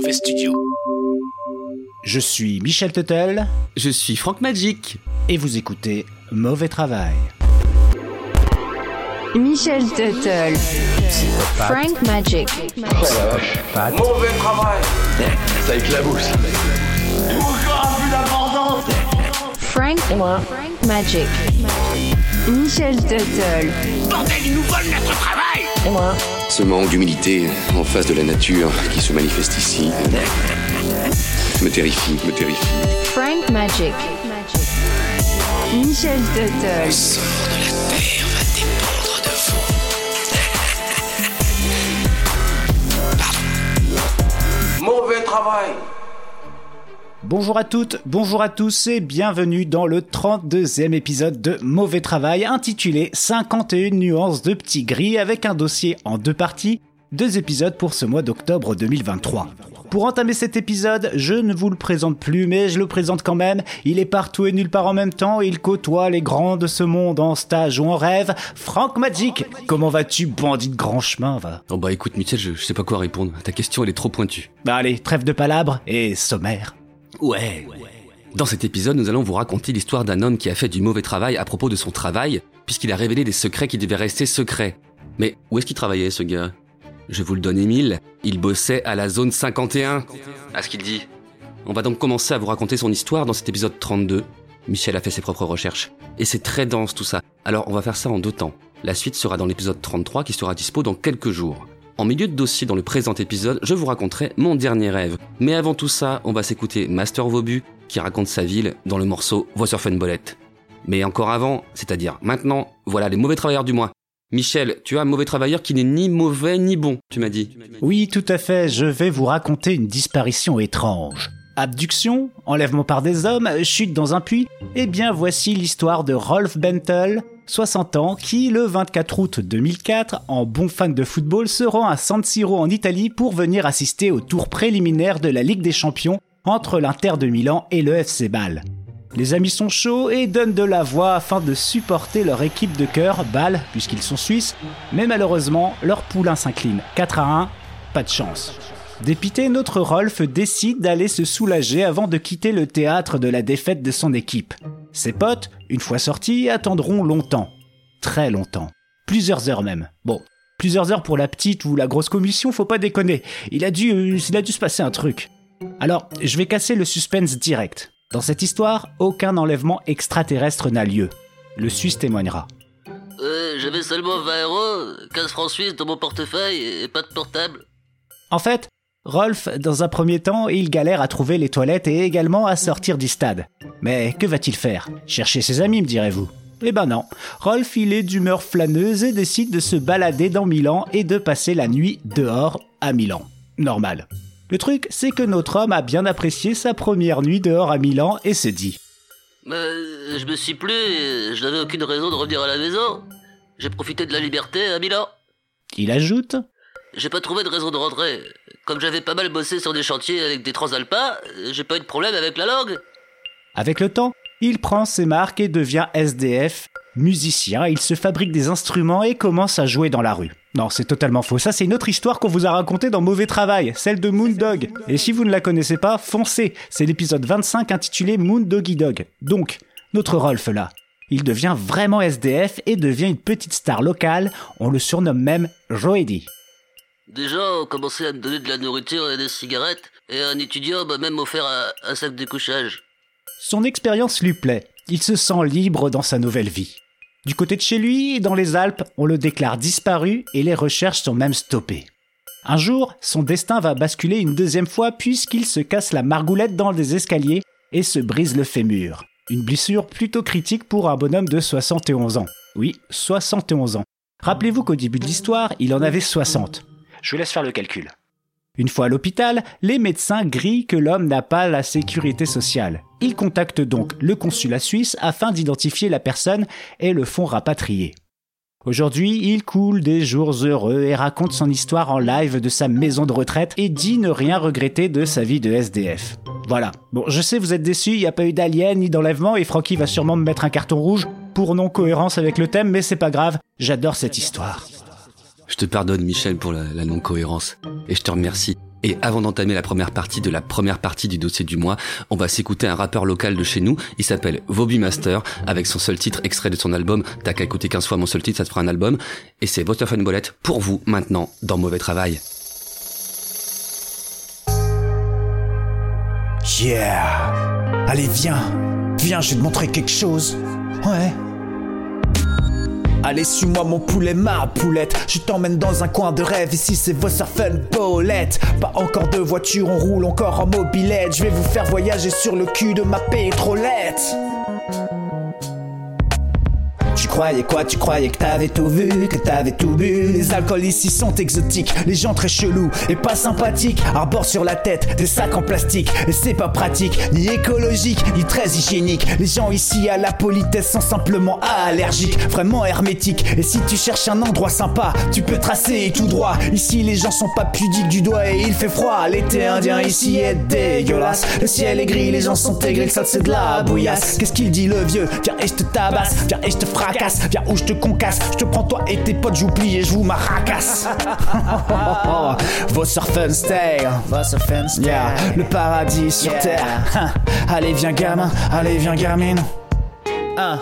Mauvais Studio. Je suis Michel Tuttle Je suis Franck Magic. et vous écoutez Mauvais Travail. Michel Tuttle. Frank Magic. Mauvais travail Ça éclabousse Frank. Frank Magic. Michel Tuttle. Ce manque d'humilité en face de la nature qui se manifeste ici me terrifie, me terrifie. Frank Magic. Michel Tuttle. Mauvais travail Bonjour à toutes, bonjour à tous et bienvenue dans le 32e épisode de Mauvais Travail intitulé 51 nuances de petits gris avec un dossier en deux parties, deux épisodes pour ce mois d'octobre 2023. Pour entamer cet épisode, je ne vous le présente plus, mais je le présente quand même. Il est partout et nulle part en même temps. Il côtoie les grands de ce monde en stage ou en rêve. Franck Magic, comment vas-tu, bandit de grand chemin, va? Oh bah écoute Michel, je, je sais pas quoi répondre. Ta question elle est trop pointue. Bah allez, trêve de palabres et sommaire. Ouais. Dans cet épisode, nous allons vous raconter l'histoire d'un homme qui a fait du mauvais travail à propos de son travail, puisqu'il a révélé des secrets qui devaient rester secrets. Mais où est-ce qu'il travaillait ce gars? Je vous le donne Émile, il bossait à la zone 51. À ce qu'il dit. On va donc commencer à vous raconter son histoire dans cet épisode 32. Michel a fait ses propres recherches. Et c'est très dense tout ça. Alors on va faire ça en deux temps. La suite sera dans l'épisode 33 qui sera dispo dans quelques jours. En milieu de dossier dans le présent épisode, je vous raconterai mon dernier rêve. Mais avant tout ça, on va s'écouter Master Vobu qui raconte sa ville dans le morceau Voix sur Funbolette. Mais encore avant, c'est-à-dire maintenant, voilà les mauvais travailleurs du mois. Michel, tu as un mauvais travailleur qui n'est ni mauvais ni bon, tu m'as dit. Oui, tout à fait, je vais vous raconter une disparition étrange. Abduction, enlèvement par des hommes, chute dans un puits, eh bien voici l'histoire de Rolf Bentel, 60 ans, qui le 24 août 2004, en bon fan de football, se rend à San Siro en Italie pour venir assister au tour préliminaire de la Ligue des Champions entre l'Inter de Milan et le FC Bâle. Les amis sont chauds et donnent de la voix afin de supporter leur équipe de cœur, Bâle, puisqu'ils sont suisses, mais malheureusement, leur poulain s'incline 4 à 1, pas de chance. Dépité, notre Rolf décide d'aller se soulager avant de quitter le théâtre de la défaite de son équipe. Ses potes, une fois sortis, attendront longtemps. Très longtemps. Plusieurs heures même. Bon, plusieurs heures pour la petite ou la grosse commission, faut pas déconner. Il a dû, euh, il a dû se passer un truc. Alors, je vais casser le suspense direct. Dans cette histoire, aucun enlèvement extraterrestre n'a lieu. Le Suisse témoignera. Euh, j'avais seulement 20 euros, 15 francs suisses dans mon portefeuille et pas de portable. En fait, Rolf, dans un premier temps, il galère à trouver les toilettes et également à sortir du stade. Mais que va-t-il faire? Chercher ses amis, me direz-vous? Eh ben non. Rolf, il est d'humeur flâneuse et décide de se balader dans Milan et de passer la nuit dehors à Milan. Normal. Le truc, c'est que notre homme a bien apprécié sa première nuit dehors à Milan et se dit Euh, je me suis plu et je n'avais aucune raison de revenir à la maison. J'ai profité de la liberté à Milan. Il ajoute J'ai pas trouvé de raison de rentrer. Comme j'avais pas mal bossé sur des chantiers avec des transalpins, j'ai pas eu de problème avec la langue. Avec le temps, il prend ses marques et devient SDF. Musicien, il se fabrique des instruments et commence à jouer dans la rue. Non, c'est totalement faux. Ça, c'est une autre histoire qu'on vous a racontée dans Mauvais Travail, celle de Moondog. Et si vous ne la connaissez pas, foncez. C'est l'épisode 25 intitulé Moondoggy Dog. Donc, notre Rolf là. Il devient vraiment SDF et devient une petite star locale. On le surnomme même Joedi. Des gens ont commencé à me donner de la nourriture et des cigarettes, et un étudiant m'a même offert un, sac de couchage. Son expérience lui plaît. Il se sent libre dans sa nouvelle vie. Du côté de chez lui, dans les Alpes, on le déclare disparu et les recherches sont même stoppées. Un jour, son destin va basculer une deuxième fois puisqu'il se casse la margoulette dans des escaliers et se brise le fémur. Une blessure plutôt critique pour un bonhomme de 71 ans. Oui, 71 ans. Rappelez-vous qu'au début de l'histoire, il en avait 60. Je vous laisse faire le calcul. Une fois à l'hôpital, les médecins grillent que l'homme n'a pas la sécurité sociale. Ils contactent donc le consulat suisse afin d'identifier la personne et le font rapatrier. Aujourd'hui, il coule des jours heureux et raconte son histoire en live de sa maison de retraite et dit ne rien regretter de sa vie de SDF. Voilà. Bon, je sais, vous êtes déçus, il n'y a pas eu d'alien ni d'enlèvement et Francky va sûrement me mettre un carton rouge pour non-cohérence avec le thème, mais c'est pas grave, j'adore cette histoire. Je te pardonne Michel pour la, non-cohérence. Et je te remercie. Et avant d'entamer la première partie de la première partie du dossier du mois, on va s'écouter un rappeur local de chez nous. Il s'appelle Voby Master, avec son seul titre extrait de son album. T'as qu'à écouter 15 fois mon seul titre, ça te fera un album. Et c'est Fun Bolette pour vous maintenant dans Mauvais Travail. Yeah Allez, viens Viens, je vais te montrer quelque chose. Ouais. Allez, suis-moi mon poulet, ma poulette. Je t'emmène dans un coin de rêve. Ici, c'est vos fun bolette. Pas encore de voiture, on roule encore en mobilette. Je vais vous faire voyager sur le cul de ma pétrolette. Croyais quoi Tu croyais que t'avais tout vu, que t'avais tout bu. Les alcools ici sont exotiques, les gens très chelous et pas sympathiques. Arborent sur la tête des sacs en plastique Et c'est pas pratique, ni écologique, ni très hygiénique. Les gens ici à la politesse sont simplement allergiques Vraiment hermétiques. Et si tu cherches un endroit sympa, tu peux tracer tout droit. Ici les gens sont pas pudiques du doigt et il fait froid. L'été indien ici est dégueulasse. Le ciel est gris, les gens sont le sol c'est de la bouillasse. Qu'est-ce qu'il dit le vieux? Viens et je te tabasse, viens et je te Viens où je te concasse, je te prends toi et tes potes, j'oublie et je vous maracasse. Vos stay, stay. Yeah, le paradis sur terre. allez viens gamin, allez viens gamine. Ah.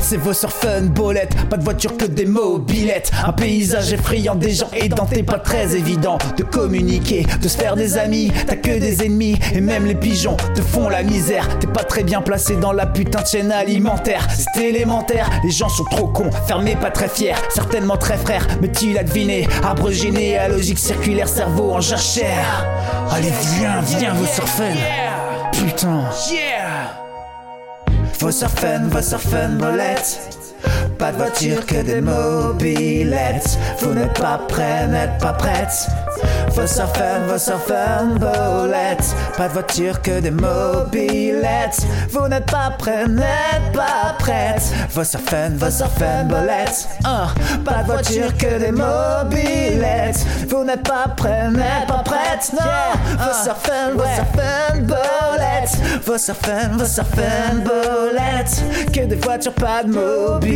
C'est vos sur fun bolette, pas de voiture que des mobilettes. Un paysage effrayant, des gens édentés, pas très évident de communiquer, de se faire des amis. T'as que des ennemis, et même les pigeons te font la misère. T'es pas très bien placé dans la putain de chaîne alimentaire. C'est élémentaire, les gens sont trop cons, fermés, pas très fiers, certainement très frères. Mais tu l'as deviné, arbre généalogique circulaire, cerveau en jachère. Allez, viens, viens, vos sur fun. Putain. Yeah! Faut surfen, bolette. Pas de voiture que des mobilettes. Vous n'êtes pas prêts, n'êtes pas prêtes. Faut surfen, faut surfen, bolette. Pas de voiture que des mobilettes. Vous n'êtes pas prêts, n'êtes pas prêtes. Faut surfen, faut surfen, bolette. Uh, pas de voiture que des mobilettes. Vous n'êtes pas prêts, n'êtes pas prêtes. Non, faut surfen, faut surfen, bolette. Faut surfen, faut surfen, bolette. Que des voitures, pas de mobilettes.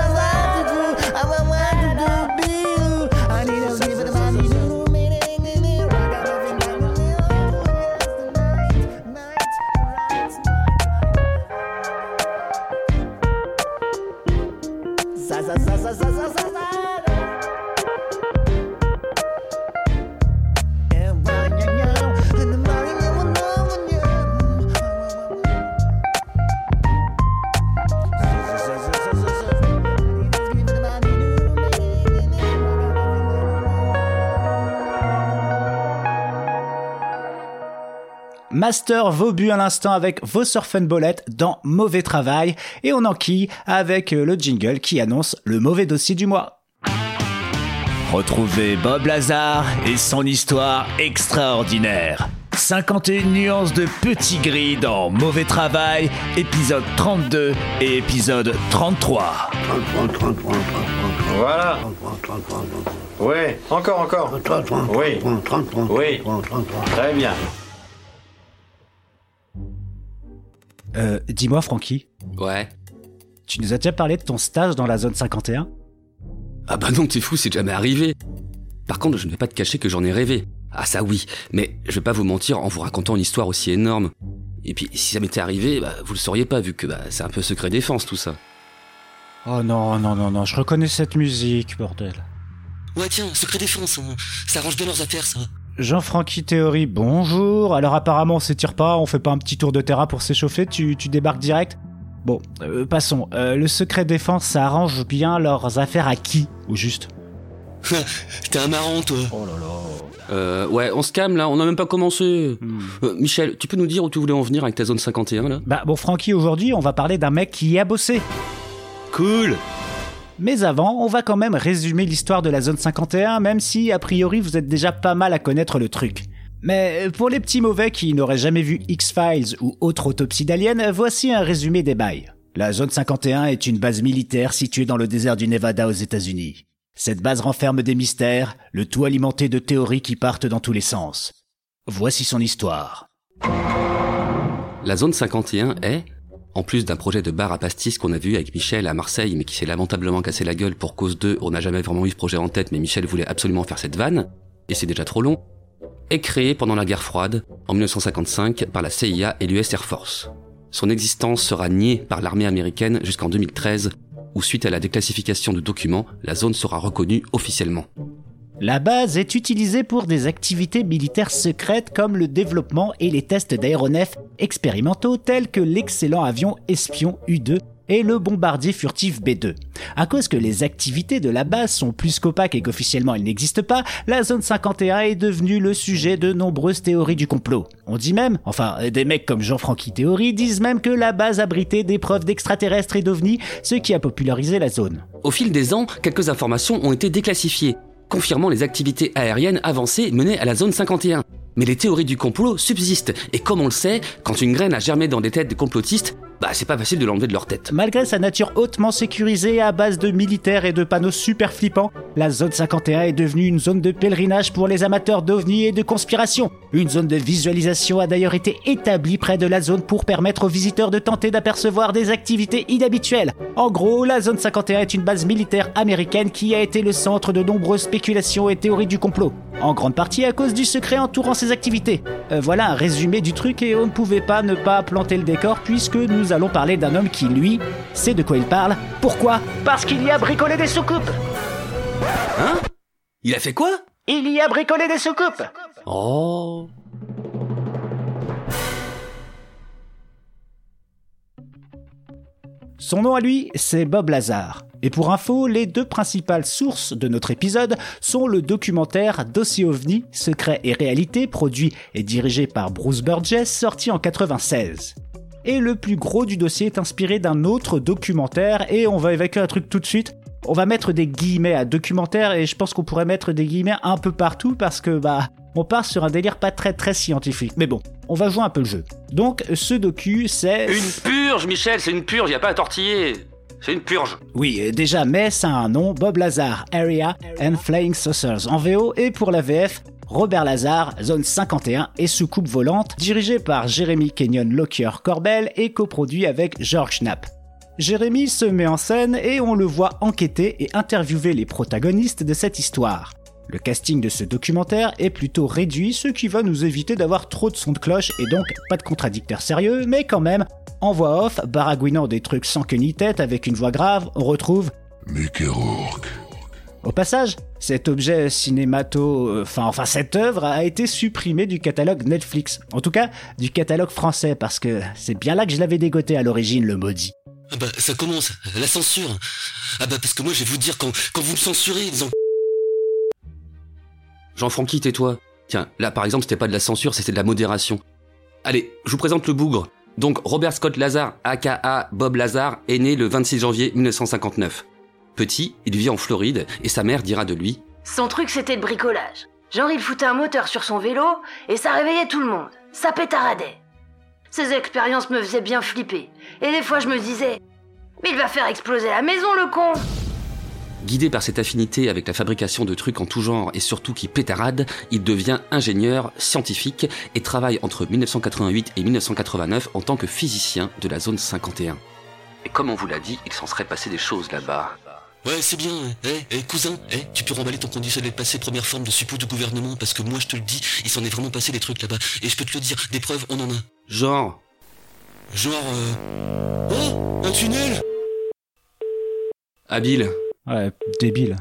Master Vaubu à l'instant avec vos Bolette dans Mauvais Travail et on enquille avec le jingle qui annonce le mauvais dossier du mois. Retrouvez Bob Lazar et son histoire extraordinaire. 51 nuances de petit gris dans Mauvais Travail, épisode 32 et épisode 33. Voilà. Oui, encore, encore. Oui. Oui. Très bien. Euh, dis-moi, Francky. Ouais. Tu nous as déjà parlé de ton stage dans la zone 51 Ah bah non, t'es fou, c'est jamais arrivé. Par contre, je ne vais pas te cacher que j'en ai rêvé. Ah ça oui, mais je vais pas vous mentir en vous racontant une histoire aussi énorme. Et puis, si ça m'était arrivé, bah, vous le sauriez pas, vu que bah, c'est un peu secret défense tout ça. Oh non, non, non, non, je reconnais cette musique, bordel. Ouais, tiens, secret défense, hein. ça arrange bien leurs affaires, ça. Jean-Francky Théorie, bonjour. Alors apparemment on s'étire pas, on fait pas un petit tour de terrain pour s'échauffer, tu, tu débarques direct Bon, euh, passons. Euh, le secret défense, ça arrange bien leurs affaires à qui, au juste T'es un marrant, toi. Oh là là. Euh, ouais, on se calme là, on n'a même pas commencé. Hmm. Euh, Michel, tu peux nous dire où tu voulais en venir avec ta zone 51 là? Bah bon, Francky, aujourd'hui, on va parler d'un mec qui y a bossé. Cool Mais avant, on va quand même résumer l'histoire de la zone 51, même si, a priori, vous êtes déjà pas mal à connaître le truc. Mais pour les petits mauvais qui n'auraient jamais vu X-Files ou autre autopsie d'alien, voici un résumé des bails. La zone 51 est une base militaire située dans le désert du Nevada aux États-Unis. Cette base renferme des mystères, le tout alimenté de théories qui partent dans tous les sens. Voici son histoire. La zone 51 est, en plus d'un projet de bar à pastis qu'on a vu avec Michel à Marseille, mais qui s'est lamentablement cassé la gueule pour cause de, on n'a jamais vraiment eu ce projet en tête, mais Michel voulait absolument faire cette vanne, et c'est déjà trop long, est créé pendant la guerre froide, en 1955, par la CIA et l'US Air Force. Son existence sera niée par l'armée américaine jusqu'en 2013, où suite à la déclassification de documents, la zone sera reconnue officiellement. La base est utilisée pour des activités militaires secrètes comme le développement et les tests d'aéronefs expérimentaux tels que l'excellent avion espion U-2 et le bombardier furtif B2. À cause que les activités de la base sont plus qu'opaques et qu'officiellement elles n'existent pas, la zone 51 est devenue le sujet de nombreuses théories du complot. On dit même, enfin des mecs comme Jean-Francky Théorie disent même que la base abritait des preuves d'extraterrestres et d'ovnis, ce qui a popularisé la zone. Au fil des ans, quelques informations ont été déclassifiées, confirmant les activités aériennes avancées menées à la zone 51. Mais les théories du complot subsistent, et comme on le sait, quand une graine a germé dans des têtes de complotistes, bah c'est pas facile de l'enlever de leur tête. Malgré sa nature hautement sécurisée à base de militaires et de panneaux super flippants, la zone 51 est devenue une zone de pèlerinage pour les amateurs d'ovnis et de conspiration. Une zone de visualisation a d'ailleurs été établie près de la zone pour permettre aux visiteurs de tenter d'apercevoir des activités inhabituelles. En gros, la zone 51 est une base militaire américaine qui a été le centre de nombreuses spéculations et théories du complot. En grande partie à cause du secret entourant ces activités. Euh, voilà un résumé du truc et on ne pouvait pas ne pas planter le décor puisque nous allons parler d'un homme qui, lui, sait de quoi il parle. Pourquoi? Parce qu'il y a bricolé des soucoupes Hein? Il a fait quoi? Il y a bricolé des soucoupes Oh Son nom à lui, c'est Bob Lazar. Et pour info, les deux principales sources de notre épisode sont le documentaire Dossier OVNI, Secret et Réalité, produit et dirigé par Bruce Burgess, sorti en 96. Et le plus gros du dossier est inspiré d'un autre documentaire, et on va évacuer un truc tout de suite. On va mettre des guillemets à documentaire, et je pense qu'on pourrait mettre des guillemets un peu partout, parce que bah, on part sur un délire pas très très scientifique. Mais bon, on va jouer un peu le jeu. Donc, ce docu, c'est... Une purge, Michel, c'est une purge, y a pas à tortiller c'est une purge. Oui, déjà, mais ça a un nom, Bob Lazar, Area and Flying Saucers en VO, et pour la VF, Robert Lazar, Zone 51 et Soucoupe Volante, dirigé par Jérémy Kenyon Lockyer Corbel et coproduit avec George Knapp. Jérémy se met en scène et on le voit enquêter et interviewer les protagonistes de cette histoire. Le casting de ce documentaire est plutôt réduit, ce qui va nous éviter d'avoir trop de sons de cloche et donc pas de contradicteurs sérieux, mais quand même, en voix off, baragouinant des trucs sans queue ni tête avec une voix grave, on retrouve. Au passage, cet objet cinémato, enfin, enfin cette œuvre a été supprimée du catalogue Netflix. En tout cas, du catalogue français, parce que c'est bien là que je l'avais dégoté à l'origine, le maudit. Ah bah ça commence, la censure. Ah bah parce que moi je vais vous dire quand, quand vous me censurez, disons... Jean-Francky, tais-toi. Tiens, là par exemple c'était pas de la censure, c'était de la modération. Allez, je vous présente le bougre. Donc Robert Scott Lazar, aka Bob Lazar, est né le 26 janvier 1959. Petit, il vit en Floride et sa mère dira de lui Son truc c'était le bricolage. Genre il foutait un moteur sur son vélo et ça réveillait tout le monde. Ça pétaradait. Ces expériences me faisaient bien flipper. Et des fois je me disais Mais il va faire exploser la maison le con Guidé par cette affinité avec la fabrication de trucs en tout genre et surtout qui pétarade, il devient ingénieur scientifique et travaille entre 1988 et 1989 en tant que physicien de la zone 51. Et comme on vous l'a dit, il s'en serait passé des choses là-bas. Ouais, c'est bien, eh, eh, cousin, eh, tu peux remballer ton conditionnel passé première forme de suppôt du gouvernement, parce que moi je te le dis, il s'en est vraiment passé des trucs là-bas. Et je peux te le dire, des preuves, on en a. Genre Genre, euh... Oh Un tunnel Habile. Ouais, débile.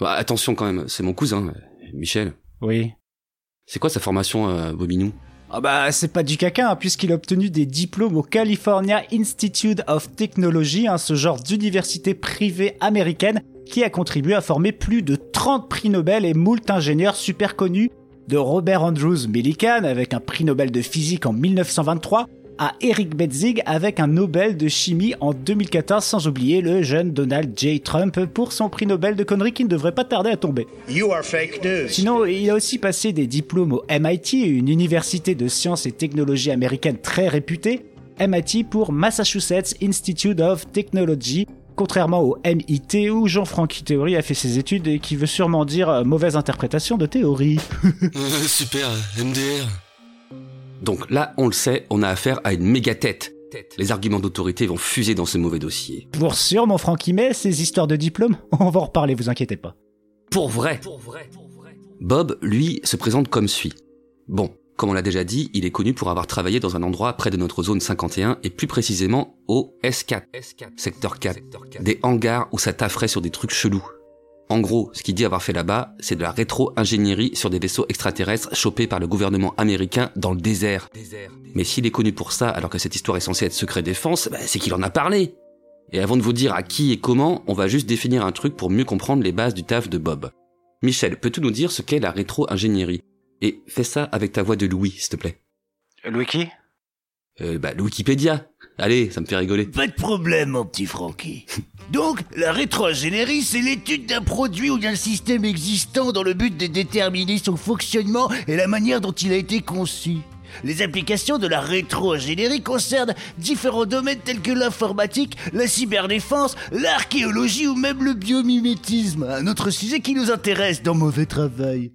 Bah, attention quand même, c'est mon cousin, Michel. Oui. C'est quoi sa formation, euh, Bobinou Ah bah c'est pas du caca, hein, puisqu'il a obtenu des diplômes au California Institute of Technology, hein, ce genre d'université privée américaine qui a contribué à former plus de 30 prix Nobel et moult ingénieurs super connus, de Robert Andrews Millikan avec un prix Nobel de physique en 1923 à Eric Betzig avec un Nobel de chimie en 2014, sans oublier le jeune Donald J. Trump pour son prix Nobel de conneries qui ne devrait pas tarder à tomber. You are fake news. Sinon, il a aussi passé des diplômes au MIT, une université de sciences et technologies américaine très réputée, MIT pour Massachusetts Institute of Technology, contrairement au MIT où Jean-Franck Théorie a fait ses études et qui veut sûrement dire euh, mauvaise interprétation de théorie. Euh, super, MDR. Donc là, on le sait, on a affaire à une méga tête. Les arguments d'autorité vont fuser dans ce mauvais dossier. Pour sûr, mon Francky, mais ces histoires de diplôme, on va en reparler, vous inquiétez pas. Pour vrai. Bob, lui, se présente comme suit. Bon, comme on l'a déjà dit, il est connu pour avoir travaillé dans un endroit près de notre zone 51 et plus précisément au S4, secteur 4, des hangars où ça tafferait sur des trucs chelous. En gros, ce qu'il dit avoir fait là-bas, c'est de la rétro-ingénierie sur des vaisseaux extraterrestres chopés par le gouvernement américain dans le désert. Mais s'il est connu pour ça, alors que cette histoire est censée être secret défense, bah, c'est qu'il en a parlé. Et avant de vous dire à qui et comment, on va juste définir un truc pour mieux comprendre les bases du taf de Bob. Michel, peux-tu nous dire ce qu'est la rétro-ingénierie? Et fais ça avec ta voix de Louis, s'il te plaît. Louis qui? Euh, bah, Wikipédia. Allez, ça me fait rigoler. Pas de problème, mon petit Francky. Donc, la rétroingénierie, c'est l'étude d'un produit ou d'un système existant dans le but de déterminer son fonctionnement et la manière dont il a été conçu. Les applications de la rétro-ingénierie concernent différents domaines tels que l'informatique, la cyberdéfense, l'archéologie ou même le biomimétisme, un autre sujet qui nous intéresse dans Mauvais Travail.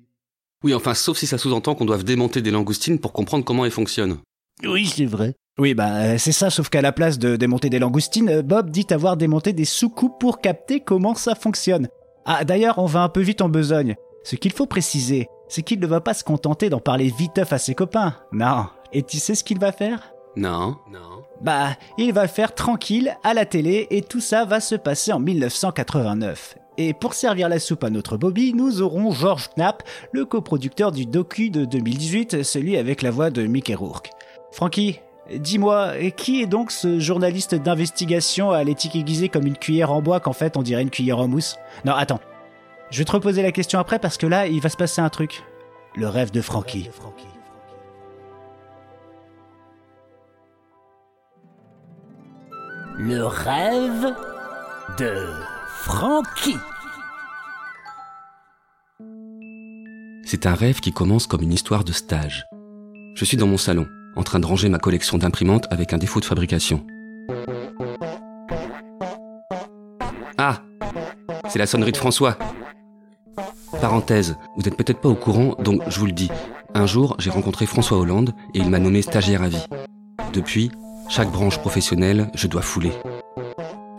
Oui, enfin, sauf si ça sous-entend qu'on doive démonter des langoustines pour comprendre comment elles fonctionnent. Oui, c'est vrai. Oui, bah euh, c'est ça, sauf qu'à la place de démonter des langoustines, euh, Bob dit avoir démonté des sous-coupes pour capter comment ça fonctionne. Ah, d'ailleurs, on va un peu vite en besogne. Ce qu'il faut préciser, c'est qu'il ne va pas se contenter d'en parler viteuf à ses copains. Non. Et tu sais ce qu'il va faire? Non. Non. Bah, il va le faire tranquille, à la télé, et tout ça va se passer en 1989. Et pour servir la soupe à notre Bobby, nous aurons George Knapp, le coproducteur du docu de 2018, celui avec la voix de Mickey Rourke. Frankie, dis-moi, qui est donc ce journaliste d'investigation à l'éthique aiguisée comme une cuillère en bois qu'en fait on dirait une cuillère en mousse Non, attends. Je vais te reposer la question après parce que là, il va se passer un truc. Le rêve de Frankie. Le rêve de Francky. C'est un rêve qui commence comme une histoire de stage. Je suis dans mon salon, en train de ranger ma collection d'imprimantes avec un défaut de fabrication. Ah C'est la sonnerie de François. Parenthèse, vous n'êtes peut-être pas au courant, donc je vous le dis. Un jour, j'ai rencontré François Hollande et il m'a nommé stagiaire à vie. Depuis, chaque branche professionnelle, je dois fouler.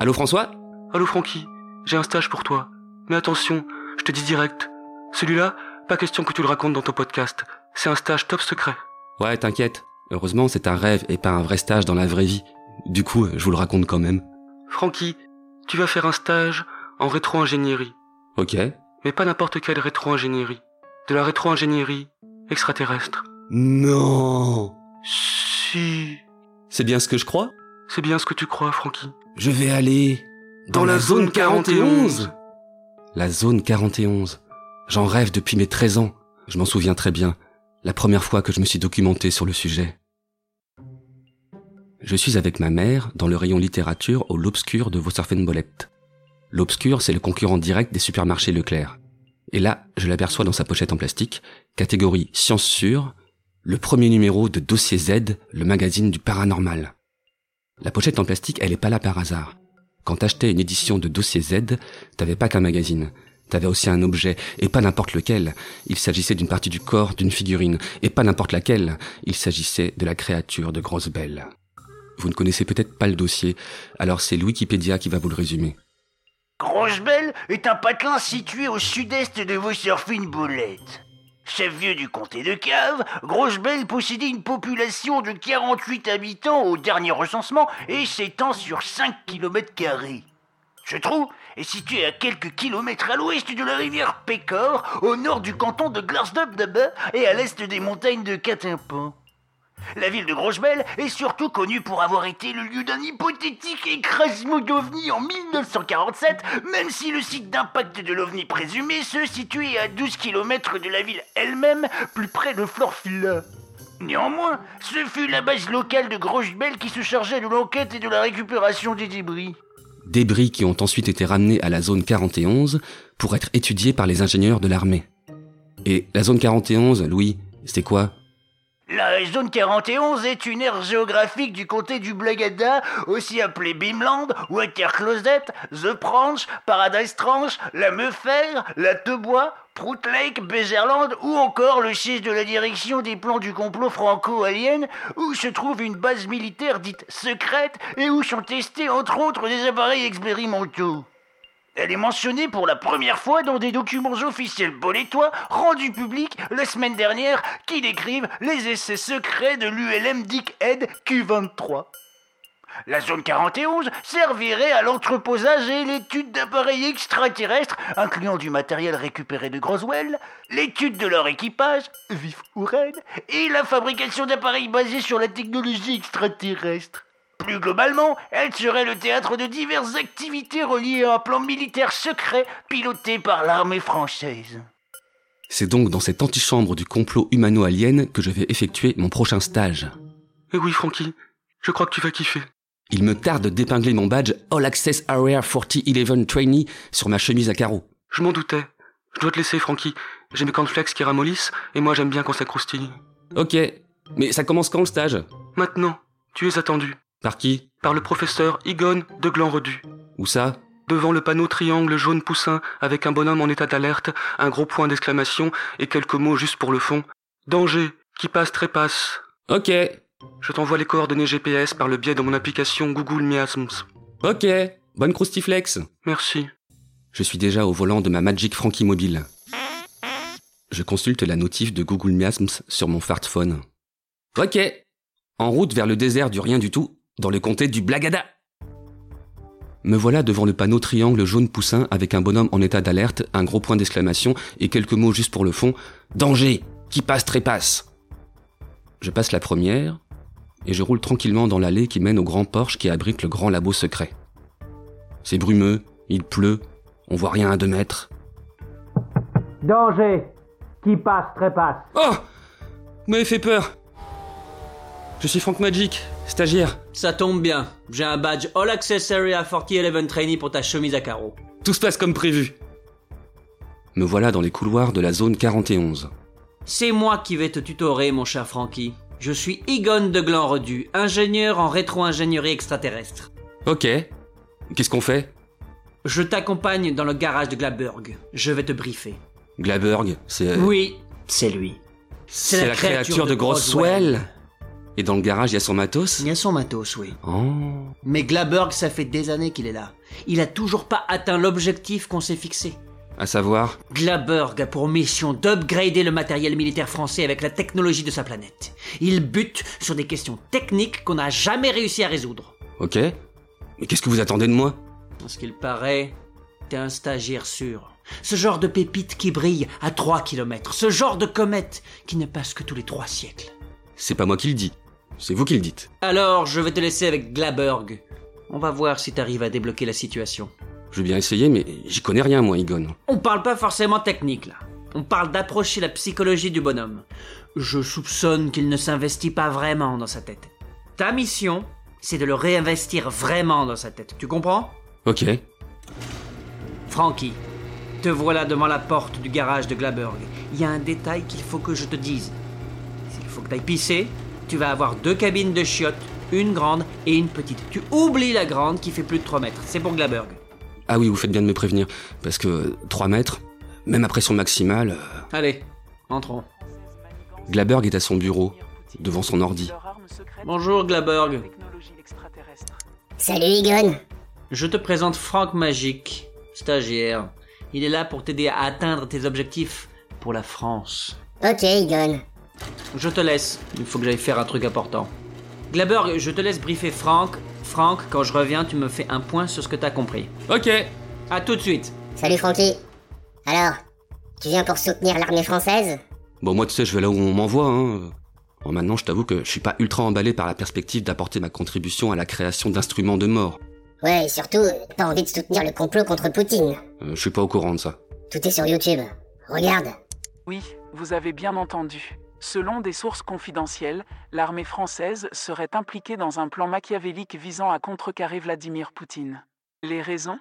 Allô François? Allô Francky, j'ai un stage pour toi. Mais attention, je te dis direct. Celui-là, pas question que tu le racontes dans ton podcast. C'est un stage top secret. Ouais, t'inquiète. Heureusement, c'est un rêve et pas un vrai stage dans la vraie vie. Du coup, je vous le raconte quand même. Francky, tu vas faire un stage en rétro-ingénierie. Ok. Mais pas n'importe quelle rétro-ingénierie. De la rétro-ingénierie extraterrestre. Non Si. C'est bien ce que je crois? C'est bien ce que tu crois, Francky. Je vais aller Dans la zone 41 La zone 41. J'en rêve depuis mes 13 ans. Je m'en souviens très bien. La première fois que je me suis documenté sur le sujet. Je suis avec ma mère dans le rayon littérature au L'Obscur de Vosserfenbollet. L'Obscur, c'est le concurrent direct des supermarchés Leclerc. Et là, je l'aperçois dans sa pochette en plastique, catégorie science sûre, le premier numéro de Dossier Z, le magazine du paranormal. La pochette en plastique, elle est pas là par hasard. Quand t'achetais une édition de Dossier Z, t'avais pas qu'un magazine. T'avais aussi un objet, et pas n'importe lequel. Il s'agissait d'une partie du corps d'une figurine, et pas n'importe laquelle. Il s'agissait de la créature de Grosse Belle. Vous ne connaissez peut-être pas le dossier, alors c'est Wikipédia qui va vous le résumer. Grochebelle est un patelin situé au sud-est de Vosserfine-Bolette. Chef-lieu du comté de Cave, Grochebelle possédait une population de 48 habitants au dernier recensement et s'étend sur 5 km. Ce trou est situé à quelques kilomètres à l'ouest de la rivière Pécor, au nord du canton de Glarsdorp et à l'est des montagnes de Catimpan. La ville de Grochebelle est surtout connue pour avoir été le lieu d'un hypothétique écrasement d'OVNI en 1947, même si le site d'impact de l'OVNI présumé se situait à 12 km de la ville elle-même, plus près de Florfilla. Néanmoins, ce fut la base locale de Grochebelle qui se chargeait de l'enquête et de la récupération des débris. Débris qui ont ensuite été ramenés à la zone 41 pour être étudiés par les ingénieurs de l'armée. Et la zone 41, Louis, c'était quoi? La zone 41 est une aire géographique du comté du Blagada, aussi appelée Bimland, Water-Closet, The Branch, Paradise Tranche, la Meufer, la Tebois, Prout Lake, Bezerland ou encore le siège de la direction des plans du complot franco-alien, où se trouve une base militaire dite secrète et où sont testés entre autres des appareils expérimentaux. Elle est mentionnée pour la première fois dans des documents officiels bolétois rendus publics la semaine dernière qui décrivent les essais secrets de l'ULM Dick Head Q23. La zone 41 servirait à l'entreposage et l'étude d'appareils extraterrestres, incluant du matériel récupéré de Groswell, l'étude de leur équipage, vif ou raide, et la fabrication d'appareils basés sur la technologie extraterrestre. Plus globalement, elle serait le théâtre de diverses activités reliées à un plan militaire secret piloté par l'armée française. C'est donc dans cette antichambre du complot humano-alien que je vais effectuer mon prochain stage. Eh oui, Frankie, je crois que tu vas kiffer. Il me tarde d'épingler mon badge All Access Area 4011 Trainee sur ma chemise à carreaux. Je m'en doutais. Je dois te laisser, Frankie. J'ai mes cornflakes qui ramollissent, et moi j'aime bien quand ça croustille. Ok, mais ça commence quand le stage? Maintenant, tu es attendu. Par qui Par le professeur Igon de Glanredu. Où ça Devant le panneau triangle jaune poussin, avec un bonhomme en état d'alerte, un gros point d'exclamation et quelques mots juste pour le fond. Danger, qui passe trépasse. Ok. Je t'envoie les coordonnées GPS par le biais de mon application Google Miasms. Ok. Bonne croustiflex. Merci. Je suis déjà au volant de ma Magic Frankie mobile. Je consulte la notif de Google Miasms sur mon smartphone. Ok. En route vers le désert du rien du tout, dans le comté du Blagada. Me voilà devant le panneau triangle jaune poussin avec un bonhomme en état d'alerte, un gros point d'exclamation et quelques mots juste pour le fond. Danger Qui passe trépasse Je passe la première et je roule tranquillement dans l'allée qui mène au grand porche qui abrite le grand labo secret. C'est brumeux, il pleut, on voit rien à deux mètres. Danger Qui passe trépasse Oh Vous m'avez fait peur Je suis Frank Magic, stagiaire. Ça tombe bien. J'ai un badge All Access Area 4011 Trainee pour ta chemise à carreaux. Tout se passe comme prévu. Me voilà dans les couloirs de la zone 41. C'est moi qui vais te tutorer, mon cher Frankie. Je suis Egon de Glanredu, ingénieur en rétro-ingénierie extraterrestre. Ok. Qu'est-ce qu'on fait? Je t'accompagne dans le garage de Glaberg. Je vais te briefer. Glaberg, c'est... Oui, c'est lui. C'est la, créature, de, Grosswell. Et dans le garage, il y a son matos? Il y a son matos, oui. Oh. Mais Glaberg, ça fait des années qu'il est là. Il a toujours pas atteint l'objectif qu'on s'est fixé. À savoir? Glaberg a pour mission d'upgrader le matériel militaire français avec la technologie de sa planète. Il bute sur des questions techniques qu'on n'a jamais réussi à résoudre. Ok. Mais qu'est-ce que vous attendez de moi? En ce qu'il paraît, t'es un stagiaire sûr. Ce genre de pépite qui brille à 3 km. Ce genre de comète qui ne passe que tous les 3 siècles. C'est pas moi qui le dis. C'est vous qui le dites. Alors, je vais te laisser avec Glaberg. On va voir si t'arrives à débloquer la situation. Je vais bien essayer, mais j'y connais rien, moi, Egon. On parle pas forcément technique, là. On parle d'approcher la psychologie du bonhomme. Je soupçonne qu'il ne s'investit pas vraiment dans sa tête. Ta mission, c'est de le réinvestir vraiment dans sa tête. Tu comprends? Ok. Frankie, te voilà devant la porte du garage de Glaberg. Il y a un détail qu'il faut que je te dise. S'il faut que t'ailles pisser, tu vas avoir deux cabines de chiottes, une grande et une petite. Tu oublies la grande qui fait plus de 3 mètres. C'est pour Glaberg. Ah oui, vous faites bien de me prévenir. Parce que 3 mètres, même après son maximal... euh, Allez, entrons. Glaberg est à son bureau, devant son ordi. Bonjour Glaberg. Salut Egon. Je te présente Frank Magic, stagiaire. Il est là pour t'aider à atteindre tes objectifs pour la France. Ok Egon. Je te laisse, il faut que j'aille faire un truc important. Glaberg, je te laisse briefer Frank. Frank, quand je reviens, tu me fais un point sur ce que t'as compris. Ok. À tout de suite. Salut Frankie. Alors, tu viens pour soutenir l'armée française? Bon, moi, tu sais, je vais là où on m'envoie, hein. Bon, maintenant, je t'avoue que je suis pas ultra emballé par la perspective d'apporter ma contribution à la création d'instruments de mort. Ouais, et surtout, t'as envie de soutenir le complot contre Poutine. Euh, je suis pas au courant de ça. Tout est sur YouTube. Regarde. Oui, vous avez bien entendu. Selon des sources confidentielles, l'armée française serait impliquée dans un plan machiavélique visant à contrecarrer Vladimir Poutine. Les raisons?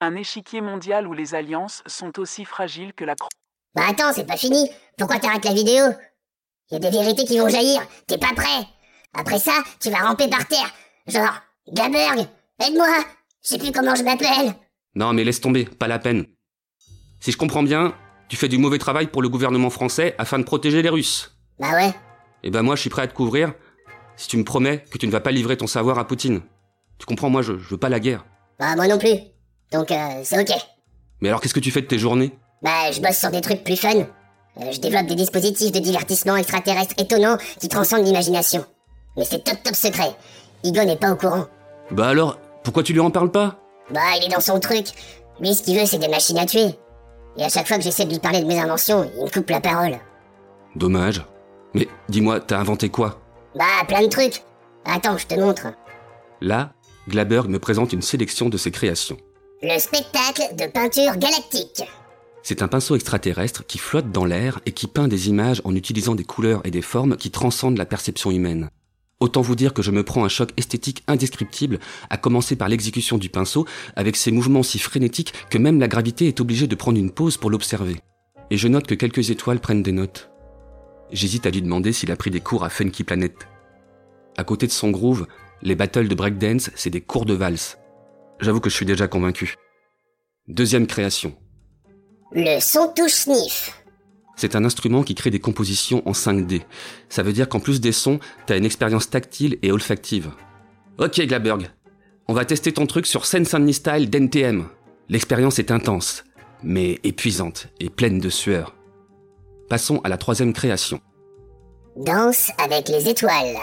Un échiquier mondial où les alliances sont aussi fragiles que la cro- Bah attends, c'est pas fini. Pourquoi t'arrêtes la vidéo? Y a des vérités qui vont jaillir. T'es pas prêt. Après ça, tu vas ramper par terre. Genre, Gaberg, aide-moi. Je sais plus comment je m'appelle. Non, mais laisse tomber, pas la peine. Si je comprends bien, tu fais du mauvais travail pour le gouvernement français afin de protéger les Russes. Bah ouais. Eh ben moi, je suis prêt à te couvrir si tu me promets que tu ne vas pas livrer ton savoir à Poutine. Tu comprends, moi, je, je veux pas la guerre. Bah moi non plus. Donc euh, c'est ok. Mais alors, qu'est-ce que tu fais de tes journées? Bah je bosse sur des trucs plus fun. Euh, je développe des dispositifs de divertissement extraterrestres étonnants qui transcendent l'imagination. Mais c'est top top secret. Igon n'est pas au courant. Bah alors, pourquoi tu lui en parles pas? Bah il est dans son truc. Lui ce qu'il veut c'est des machines à tuer. Et à chaque fois que j'essaie de lui parler de mes inventions, il me coupe la parole. Dommage. Mais dis-moi, t'as inventé quoi? Bah plein de trucs. Attends, je te montre. Là, Glaberg me présente une sélection de ses créations. Le spectacle de peinture galactique. C'est un pinceau extraterrestre qui flotte dans l'air et qui peint des images en utilisant des couleurs et des formes qui transcendent la perception humaine. Autant vous dire que je me prends un choc esthétique indescriptible, à commencer par l'exécution du pinceau, avec ses mouvements si frénétiques que même la gravité est obligée de prendre une pause pour l'observer. Et je note que quelques étoiles prennent des notes. J'hésite à lui demander s'il a pris des cours à Funky Planet. À côté de son groove, les battles de breakdance, c'est des cours de valse. J'avoue que je suis déjà convaincu. Deuxième création. Le son touche sniff. C'est un instrument qui crée des compositions en 5D. Ça veut dire qu'en plus des sons, t'as une expérience tactile et olfactive. Ok Glaberg, on va tester ton truc sur Scène Saint-Denis Style d'NTM. L'expérience est intense, mais épuisante et pleine de sueur. Passons à la troisième création. Danse avec les étoiles.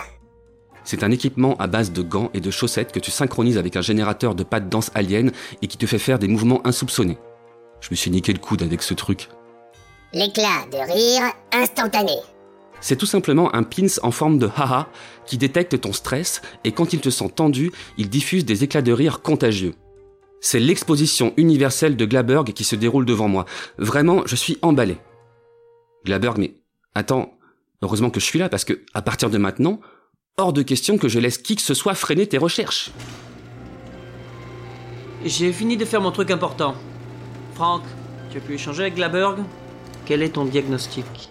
C'est un équipement à base de gants et de chaussettes que tu synchronises avec un générateur de pas de danse alien et qui te fait faire des mouvements insoupçonnés. Je me suis niqué le coude avec ce truc. L'éclat de rire instantané. C'est tout simplement un pins en forme de haha qui détecte ton stress et quand il te sent tendu, il diffuse des éclats de rire contagieux. C'est l'exposition universelle de Glaberg qui se déroule devant moi. Vraiment, je suis emballé. Glaberg, mais attends, heureusement que je suis là parce que à partir de maintenant, hors de question que je laisse qui que ce soit freiner tes recherches. J'ai fini de faire mon truc important. Franck, tu as pu échanger avec Glaberg? Quel est ton diagnostic?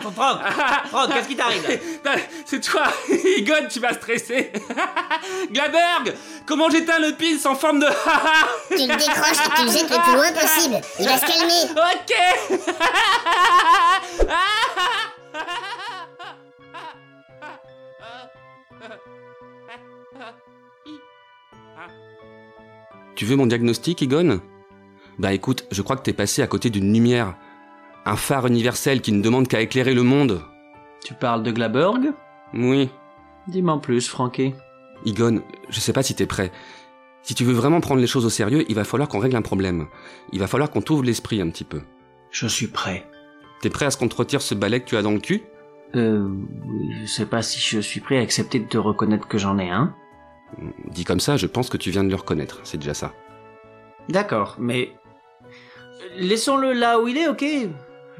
Franck, Franck, Franck, qu'est-ce qui t'arrive C'est toi, Igon, tu vas stresser. Glaberg, comment j'éteins le pins en forme de Tu le décroches et tu le jettes le plus loin possible. Il va se calmer. Ok Tu veux mon diagnostic, Igon Bah écoute, je crois que t'es passé à côté d'une lumière. Un phare universel qui ne demande qu'à éclairer le monde. Tu parles de Glaberg? Oui. Dis-moi en plus, Francky. Igon, je sais pas si t'es prêt. Si tu veux vraiment prendre les choses au sérieux, il va falloir qu'on règle un problème. Il va falloir qu'on t'ouvre l'esprit un petit peu. Je suis prêt. T'es prêt à ce qu'on te retire ce balai que tu as dans le cul? Euh, je sais pas si je suis prêt à accepter de te reconnaître que j'en ai un. Dit comme ça, je pense que tu viens de le reconnaître, c'est déjà ça. D'accord, mais... Laissons-le là où il est, ok?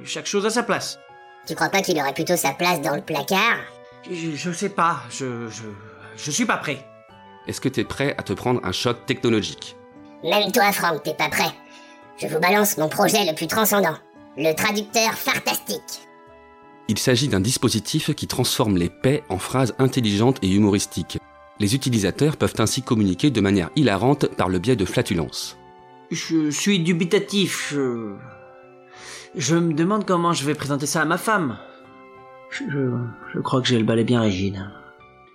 Chaque chose à sa place. Tu crois pas qu'il aurait plutôt sa place dans le placard? Je, je sais pas, je, je... Je suis pas prêt. Est-ce que t'es prêt à te prendre un choc technologique? Même toi, Franck, t'es pas prêt. Je vous balance mon projet le plus transcendant. Le traducteur fantastique. Il s'agit d'un dispositif qui transforme les paix en phrases intelligentes et humoristiques. Les utilisateurs peuvent ainsi communiquer de manière hilarante par le biais de flatulences. Je suis dubitatif, je... Je me demande comment je vais présenter ça à ma femme. Je, je crois que j'ai le balai bien rigide.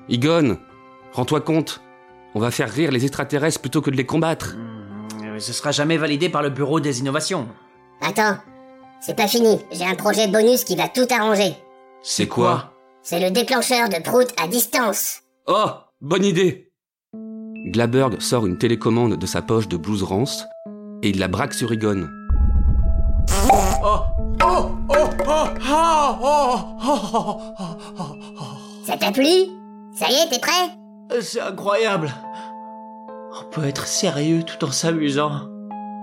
Igon, rends-toi compte. On va faire rire les extraterrestres plutôt que de les combattre. Euh, Ce sera jamais validé par le Bureau des innovations. Attends, c'est pas fini. J'ai un projet bonus qui va tout arranger. C'est quoi? C'est le déclencheur de prout à distance. Oh, bonne idée Glaberg sort une télécommande de sa poche de blouse rance et il la braque sur Oh Ça t'a plu? Ça y est, t'es prêt? C'est incroyable. On peut être sérieux tout en s'amusant.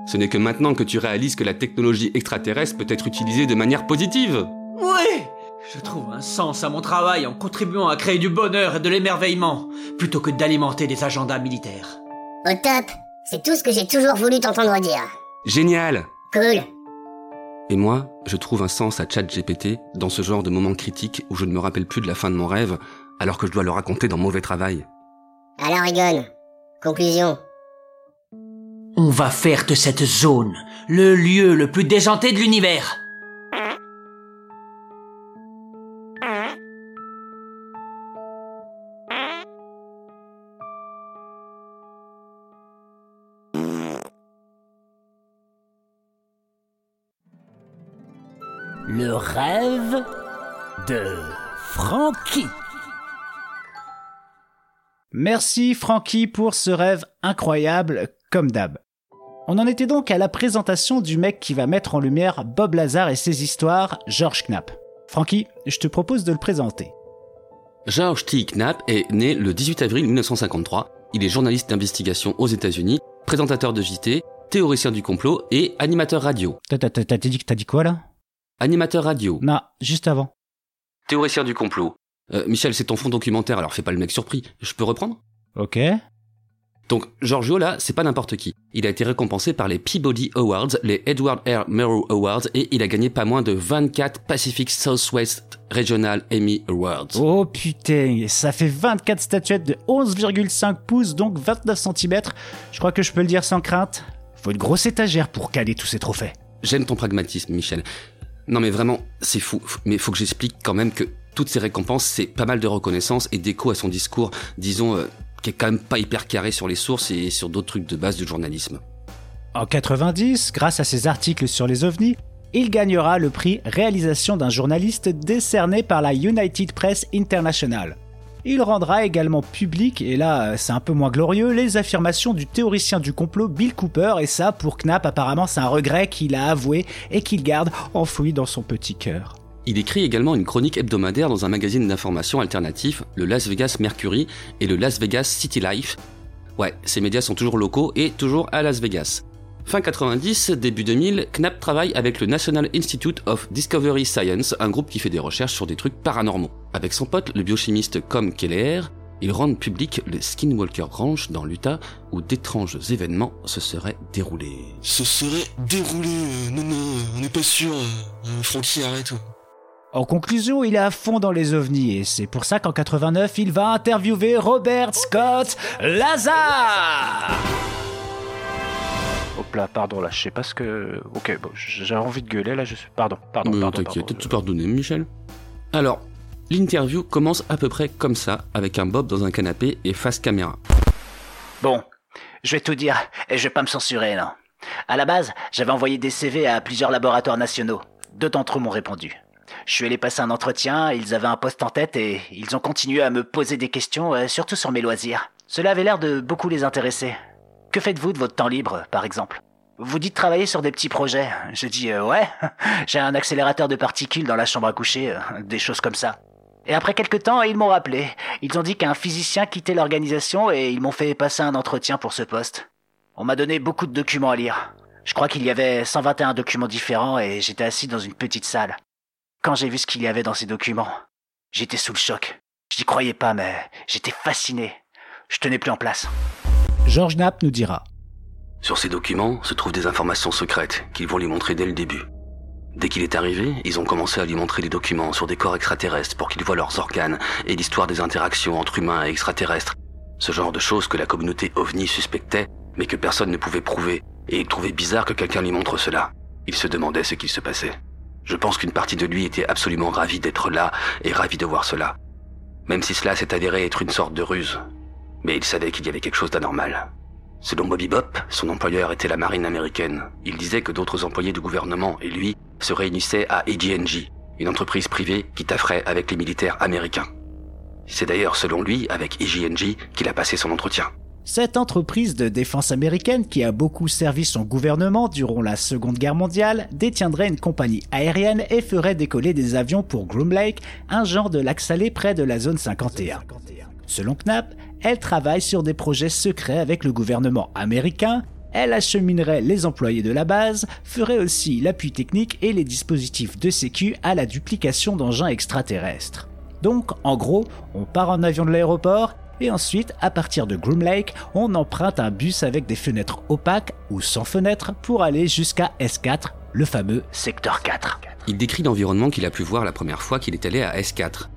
Ce n'est que maintenant que tu réalises que la technologie extraterrestre peut être utilisée de manière positive. Oui Je trouve un sens à mon travail en contribuant à créer du bonheur et de l'émerveillement, plutôt que d'alimenter des agendas militaires. Au top C'est tout ce que j'ai toujours voulu t'entendre dire. Génial Cool. Et moi, je trouve un sens à ChatGPT dans ce genre de moment critique où je ne me rappelle plus de la fin de mon rêve alors que je dois le raconter dans mauvais travail. Alors Egon, conclusion. On va faire de cette zone le lieu le plus déjanté de l'univers. Rêve de Frankie. Merci Frankie pour ce rêve incroyable, comme d'hab. On en était donc à la présentation du mec qui va mettre en lumière Bob Lazar et ses histoires, George Knapp. Frankie, je te propose de le présenter. George T. Knapp est né le 18 avril 1953. Il est journaliste d'investigation aux États-Unis, présentateur de JT, théoricien du complot et animateur radio. T'as dit, dit quoi là? Animateur radio. Non, juste avant. Théoricien du complot. Euh, Michel, c'est ton fond documentaire, alors fais pas le mec surpris. Je peux reprendre? Ok. Donc, Giorgio, là, c'est pas n'importe qui. Il a été récompensé par les Peabody Awards, les Edward R. Murrow Awards, et il a gagné pas moins de 24 Pacific Southwest Regional Emmy Awards. Oh putain, ça fait 24 statuettes de 11,5 pouces, donc 29 cm. Je crois que je peux le dire sans crainte. Faut une grosse étagère pour caler tous ces trophées. J'aime ton pragmatisme, Michel. Non mais vraiment, c'est fou. Mais faut que j'explique quand même que toutes ces récompenses, c'est pas mal de reconnaissance et d'écho à son discours, disons, euh, qui est quand même pas hyper carré sur les sources et sur d'autres trucs de base du journalisme. En 90, grâce à ses articles sur les ovnis, il gagnera le prix réalisation d'un journaliste décerné par la United Press International. Il rendra également public, et là c'est un peu moins glorieux, les affirmations du théoricien du complot Bill Cooper, et ça pour Knapp apparemment c'est un regret qu'il a avoué et qu'il garde enfoui dans son petit cœur. Il écrit également une chronique hebdomadaire dans un magazine d'information alternatif, le Las Vegas Mercury et le Las Vegas City Life. Ouais, ces médias sont toujours locaux et toujours à Las Vegas. Fin 90, début 2000, Knapp travaille avec le National Institute of Discovery Science, un groupe qui fait des recherches sur des trucs paranormaux. Avec son pote, le biochimiste Com Keller, ils rendent public le Skinwalker Ranch dans l'Utah où d'étranges événements se seraient déroulés. Se serait déroulé euh, Non, non, on n'est pas sûr. Euh, euh, Frankie, arrête. En conclusion, il est à fond dans les ovnis et c'est pour ça qu'en 89, il va interviewer Robert Scott Lazar Hop là, pardon, là, je sais pas ce que. Ok, bon, j'ai envie de gueuler là, je suis. Pardon, pardon, Mais pardon. T'inquiète, pardon. tout pardonné, Michel. Alors, l'interview commence à peu près comme ça, avec un Bob dans un canapé et face caméra. Bon, je vais tout dire, et je vais pas me censurer, non. À la base, j'avais envoyé des CV à plusieurs laboratoires nationaux. Deux d'entre eux m'ont répondu. Je suis allé passer un entretien, ils avaient un poste en tête et ils ont continué à me poser des questions, euh, surtout sur mes loisirs. Cela avait l'air de beaucoup les intéresser. Que faites-vous de votre temps libre, par exemple? Vous dites travailler sur des petits projets. Je dis euh, ouais, j'ai un accélérateur de particules dans la chambre à coucher, euh, des choses comme ça. Et après quelques temps, ils m'ont rappelé. Ils ont dit qu'un physicien quittait l'organisation et ils m'ont fait passer un entretien pour ce poste. On m'a donné beaucoup de documents à lire. Je crois qu'il y avait 121 documents différents et j'étais assis dans une petite salle. Quand j'ai vu ce qu'il y avait dans ces documents, j'étais sous le choc. J'y croyais pas, mais j'étais fasciné. Je tenais plus en place. George Knapp nous dira. Sur ces documents se trouvent des informations secrètes qu'ils vont lui montrer dès le début. Dès qu'il est arrivé, ils ont commencé à lui montrer les documents sur des corps extraterrestres pour qu'il voit leurs organes et l'histoire des interactions entre humains et extraterrestres. Ce genre de choses que la communauté ovni suspectait, mais que personne ne pouvait prouver, et il trouvait bizarre que quelqu'un lui montre cela. Il se demandait ce qu'il se passait. Je pense qu'une partie de lui était absolument ravie d'être là et ravie de voir cela. Même si cela s'est avéré être une sorte de ruse. Mais il savait qu'il y avait quelque chose d'anormal. Selon Bobby Bop, son employeur était la marine américaine. Il disait que d'autres employés du gouvernement et lui se réunissaient à AG&G, une entreprise privée qui tafferait avec les militaires américains. C'est d'ailleurs selon lui, avec AG&G, qu'il a passé son entretien. Cette entreprise de défense américaine qui a beaucoup servi son gouvernement durant la Seconde Guerre mondiale détiendrait une compagnie aérienne et ferait décoller des avions pour Groom Lake, un genre de lac salé près de la zone 51. Selon Knapp, elle travaille sur des projets secrets avec le gouvernement américain, elle acheminerait les employés de la base, ferait aussi l'appui technique et les dispositifs de sécu à la duplication d'engins extraterrestres. Donc, en gros, on part en avion de l'aéroport et ensuite, à partir de Groom Lake, on emprunte un bus avec des fenêtres opaques ou sans fenêtres pour aller jusqu'à S4, le fameux secteur 4. Il décrit l'environnement qu'il a pu voir la première fois qu'il est allé à S4.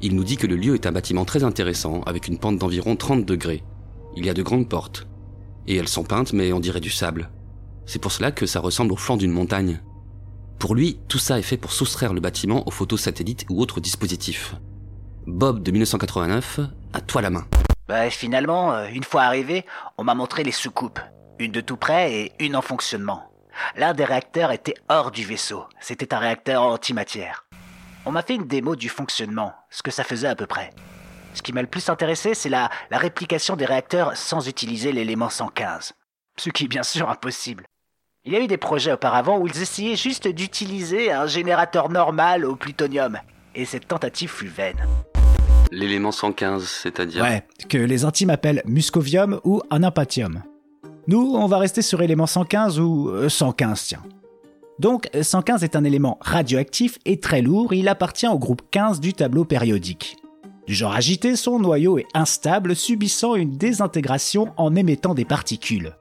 Il nous dit que le lieu est un bâtiment très intéressant, avec une pente d'environ 30 degrés. Il y a de grandes portes. Et elles sont peintes, mais on dirait du sable. C'est pour cela que ça ressemble au flanc d'une montagne. Pour lui, tout ça est fait pour soustraire le bâtiment aux photos satellites ou autres dispositifs. Bob de 1989, à toi la main. Bah, finalement, euh, une fois arrivé, on m'a montré les soucoupes. Une de tout près et une en fonctionnement. L'un des réacteurs était hors du vaisseau. C'était un réacteur antimatière. On m'a fait une démo du fonctionnement, ce que ça faisait à peu près. Ce qui m'a le plus intéressé, c'est la, la réplication des réacteurs sans utiliser l'élément 115. Ce qui est bien sûr impossible. Il y a eu des projets auparavant où ils essayaient juste d'utiliser un générateur normal au plutonium. Et cette tentative fut vaine. L'élément 115, c'est-à-dire? Ouais, que les intimes appellent muscovium ou anampatium. Nous, on va rester sur élément 115 ou euh, 115, tiens. Donc, 115 est un élément radioactif et très lourd, il appartient au groupe 15 du tableau périodique. Du genre agité, son noyau est instable, subissant une désintégration en émettant des particules.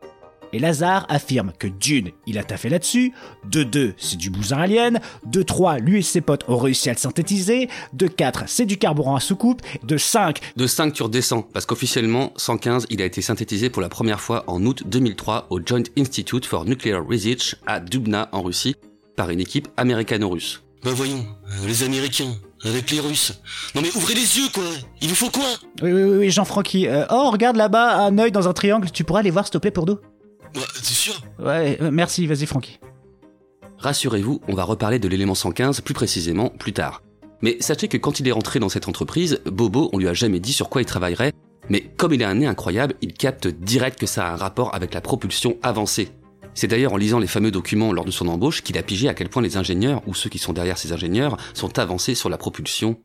Et Lazare affirme que d'une, il a taffé là-dessus, de deux, c'est du bousin alien, de trois, lui et ses potes ont réussi à le synthétiser, de quatre, c'est du carburant à soucoupe, de cinq... De 5, tu redescends, parce qu'officiellement, 115, il a été synthétisé pour la première fois en août 2003 au Joint Institute for Nuclear Research à Dubna, en Russie, par une équipe américano-russe. Bah voyons, euh, les Américains, avec les Russes. Non mais ouvrez les yeux quoi. Il vous faut quoi? Oui, oui, oui, oui, Jean-Francky. euh, oh, regarde là-bas, un œil dans un triangle, tu pourras aller voir s'il te plaît pour nous Bah, c'est sûr Ouais, euh, merci, vas-y Francky. Rassurez-vous, on va reparler de l'élément 115 plus précisément plus tard. Mais sachez que quand il est rentré dans cette entreprise, Bobo, on lui a jamais dit sur quoi il travaillerait, mais comme il a un nez incroyable, il capte direct que ça a un rapport avec la propulsion avancée. C'est d'ailleurs en lisant les fameux documents lors de son embauche qu'il a pigé à quel point les ingénieurs, ou ceux qui sont derrière ces ingénieurs, sont avancés sur la propulsion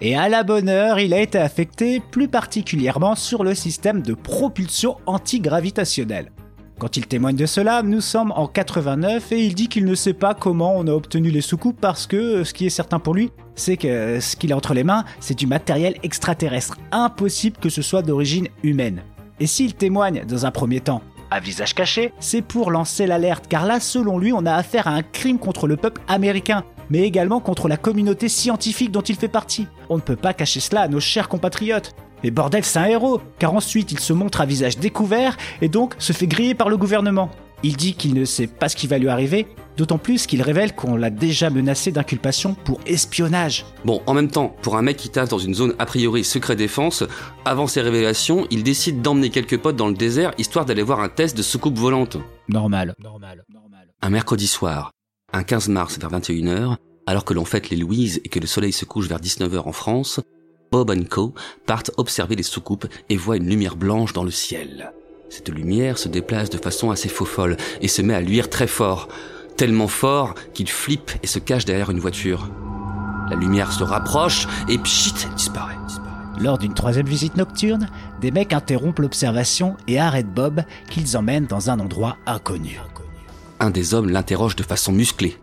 Et à la bonne heure, il a été affecté plus particulièrement sur le système de propulsion antigravitationnelle. Quand il témoigne de cela, nous sommes en 89 et il dit qu'il ne sait pas comment on a obtenu les soucoupes parce que ce qui est certain pour lui, c'est que ce qu'il a entre les mains, c'est du matériel extraterrestre. Impossible que ce soit d'origine humaine. Et s'il témoigne dans un premier temps à visage caché, c'est pour lancer l'alerte car là, selon lui, on a affaire à un crime contre le peuple américain, mais également contre la communauté scientifique dont il fait partie. On ne peut pas cacher cela à nos chers compatriotes. Mais bordel, c'est un héros, car ensuite il se montre à visage découvert et donc se fait griller par le gouvernement. Il dit qu'il ne sait pas ce qui va lui arriver, d'autant plus qu'il révèle qu'on l'a déjà menacé d'inculpation pour espionnage. Bon, en même temps, pour un mec qui taffe dans une zone a priori secret défense, avant ces révélations, il décide d'emmener quelques potes dans le désert histoire d'aller voir un test de soucoupe volante. Normal. Un mercredi soir, un 15 mars vers 21h, alors que l'on fête les Louises et que le soleil se couche vers 19h en France, Bob Co partent observer les soucoupes et voient une lumière blanche dans le ciel. Cette lumière se déplace de façon assez faux folle et se met à luire très fort, tellement fort qu'il flippe et se cache derrière une voiture. La lumière se rapproche et pchit, disparaît. Lors d'une troisième visite nocturne, des mecs interrompent l'observation et arrêtent Bob qu'ils emmènent dans un endroit inconnu. Un des hommes l'interroge de façon musclée.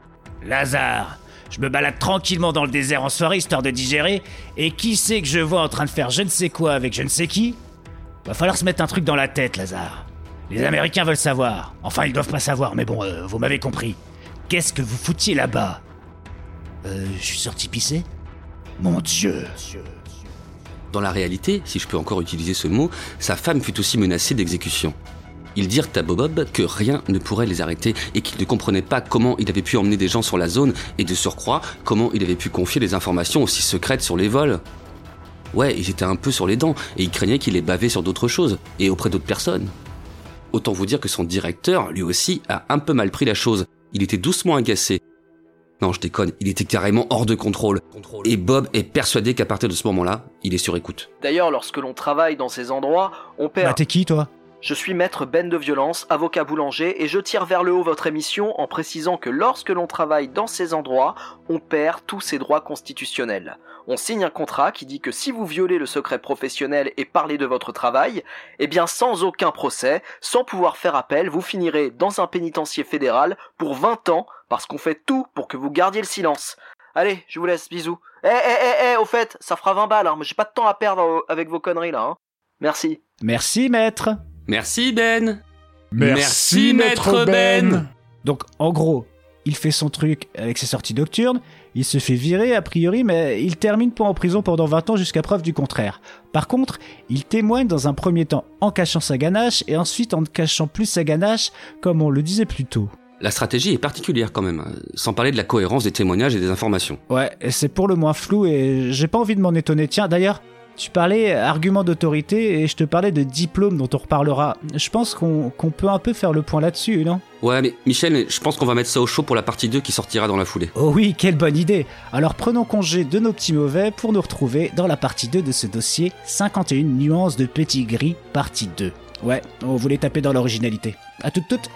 Lazare, je me balade tranquillement dans le désert en soirée histoire de digérer, et qui c'est que je vois en train de faire je ne sais quoi avec je ne sais qui? Va falloir se mettre un truc dans la tête, Lazare. Les Américains veulent savoir. Enfin, ils doivent pas savoir, mais bon, euh, vous m'avez compris. Qu'est-ce que vous foutiez là-bas? Euh, je suis sorti pisser? Mon Dieu Dans la réalité, si je peux encore utiliser ce mot, sa femme fut aussi menacée d'exécution. Ils dirent à Bob que rien ne pourrait les arrêter et qu'ils ne comprenaient pas comment il avait pu emmener des gens sur la zone et de surcroît comment il avait pu confier des informations aussi secrètes sur les vols. Ouais, ils étaient un peu sur les dents et ils craignaient qu'il ait bavé sur d'autres choses et auprès d'autres personnes. Autant vous dire que son directeur, lui aussi, a un peu mal pris la chose. Il était doucement agacé. Non, je déconne, il était carrément hors de contrôle. Et Bob est persuadé qu'à partir de ce moment-là, il est sur écoute. D'ailleurs, lorsque l'on travaille dans ces endroits, on Bah perd. t'es qui toi? Je suis maître Ben de violence, avocat boulanger, et je tire vers le haut votre émission en précisant que lorsque l'on travaille dans ces endroits, on perd tous ses droits constitutionnels. On signe un contrat qui dit que si vous violez le secret professionnel et parlez de votre travail, eh bien sans aucun procès, sans pouvoir faire appel, vous finirez dans un pénitencier fédéral pour 20 ans parce qu'on fait tout pour que vous gardiez le silence. Allez, je vous laisse, bisous. Eh, eh, eh, eh, au fait, ça fera 20 balles, hein, mais j'ai pas de temps à perdre euh, avec vos conneries là. Hein. Merci. Merci maître Merci Ben Merci, Merci, maître Ben. Donc en gros, il fait son truc avec ses sorties nocturnes, il se fait virer a priori, mais il termine pas en prison pendant 20 ans jusqu'à preuve du contraire. Par contre, il témoigne dans un premier temps en cachant sa ganache et ensuite en ne cachant plus sa ganache, comme on le disait plus tôt. La stratégie est particulière quand même, hein, sans parler de la cohérence des témoignages et des informations. Ouais, c'est pour le moins flou et j'ai pas envie de m'en étonner. Tiens, d'ailleurs, tu parlais argument d'autorité et je te parlais de diplôme dont on reparlera. Je pense qu'on peut un peu faire le point là-dessus, non? Ouais, mais Michel, je pense qu'on va mettre ça au chaud pour la partie 2 qui sortira dans la foulée. Oh oui, quelle bonne idée Alors prenons congé de nos petits mauvais pour nous retrouver dans la partie 2 de ce dossier 51 nuances de petit gris, partie 2. Ouais, on voulait taper dans l'originalité. À toutes toutes.